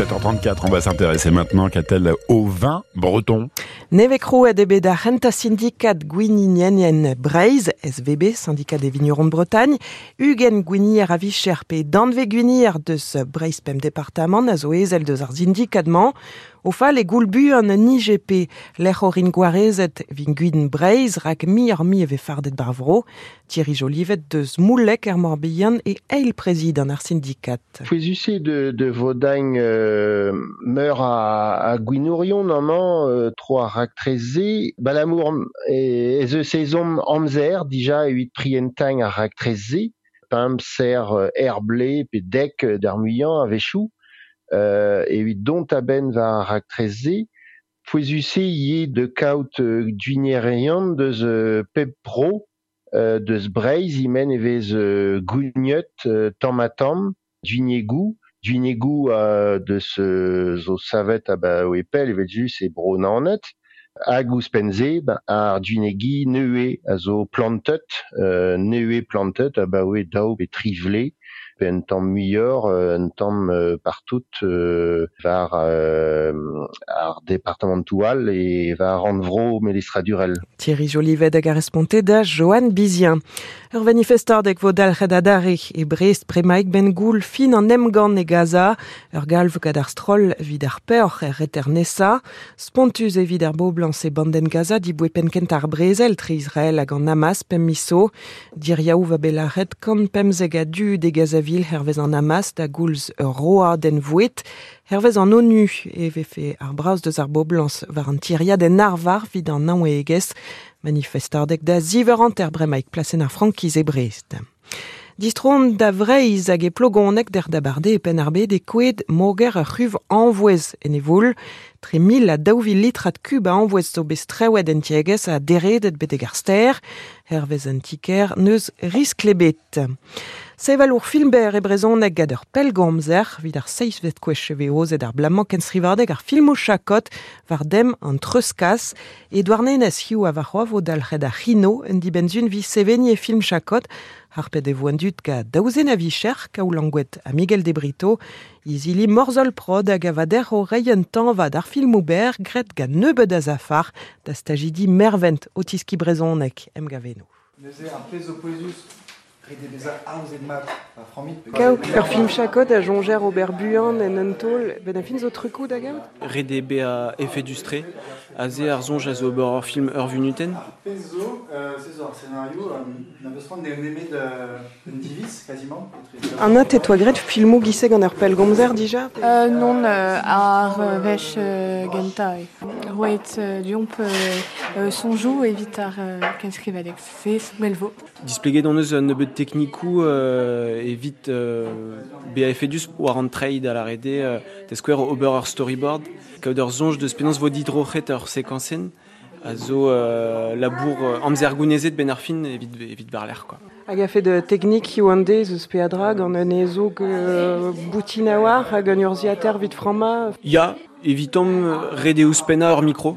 7h34, on va s'intéresser maintenant qu'a-t-elle au vin breton? Nevekro a debe da renta syndicat Gwininienien Breiz, SVB, syndicat des vignerons de Bretagne, Hugen Gwini a ravi cherpe danve Gwinir de ce Breiz pem département a zo ezel de syndicatman, au fa les goulbu an NIGP, l'ech orin gwarezet vin gwin Breiz rak mi ar mi eve fardet barvro, Thierry Jolivet de Zmoulek er morbihan et eil président ar syndicat. Fouezussé de, de Vaudagne euh, meurt à, à Guinourion, normalement, euh, trois ractrezé. Balamour et the saison amzer, déjà, huit prientang à ractrezé. Pam, ser, euh, herblé, pe dec d'armuyan, avec chou. Euh, et huit dont va ractrezé. Fouezussé y est de kaut duinierian de the pep pro, euh, de zbreiz, imen evez euh, gouniot, euh, tamatam, duiniegou, duiniegou euh, de ce zo savet a ba o epel evet jus e bro nanet, hag ouspenze ben, ar duinegi neue a zo plantet, euh, neue plantet a ba oe daou e trivle, un tamm muior, euh, un tamm euh, partout euh, euh, ar departementual e var an vro melistradurel. Thierry Jolivet da Johan Bizien. Ur manifestardek vo dalc'het adare e Brest premaik ben goul fin an emgan e Gaza, ur galv gad ar stroll vid ar peoc'h er reter nesa, spontus e vid ar boblan se banden Gaza di boe penkent ar brezel tri Israel hag an Hamas pem miso, dir yaou va belaret kan pem zeg a de Hervez an Hamas da goulz ur roa den hervez an ONU e vefe ar braus deus ar boblans var an tiria den arvar vid an da bremaik plasen ar frankiz e Brest. Distron da vreiz plogonek der dabarde e pen moger a c'huv envouez en e voul, tre a daouvil litrat kub a envouez zo bestrewed en tiegez a ar hervez an tiker neus risklebet. Seval ur filmber e brezonek gad ur pelgomzer, vid ar seiz vet kwech veoz ed ar blamman ken srivardeg ar filmo chakot var dem an treuskas, e douarnenez hiou a var vo dalc'hed ar chino en dibenzun vi seveni e film chakot, ar ped e ga daouzen a vicher, ka ou langwet a Miguel de Brito, izili morzol prod hag a vader o reien tan vad ar film ober gret ga stagidi mervent o tiski brezonek a ur film chakot a jonger ober buan en un tol, ben a fin zo trukou da gaout Rede be a efe dustre, a ze ar zonj a zo ober ur film ur vunuten. Pez zo, euh, c'est zo ar scénario, euh, na ran de nemet de divis, quasiment. An a tet oa gret filmo giseg an ur pelgomzer dija Euh, non, euh, ar euh, vech euh, genta. e. Roet euh, diomp euh, euh, sonjou evit ar euh, kenskrivedek. C'est melvo. Displeget an eus un nebeud teknikou euh, evit euh, be a efe dus war an trade a la rede euh, teskwer ober ur storyboard. Kaout ur zonj deus penans vo didrochet ur sekansen, a zo euh, labour euh, amzer gounezet ben ar fin evit, evit bar l'air, quoi. Hag a fait de teknik i oan dez eus pe a drag an an ezo euh, boutin a war hag an ur ziater vid frama. Ya, evitom rede ouspenna ur mikro.